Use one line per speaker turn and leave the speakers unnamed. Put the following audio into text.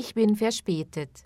Ich bin verspätet.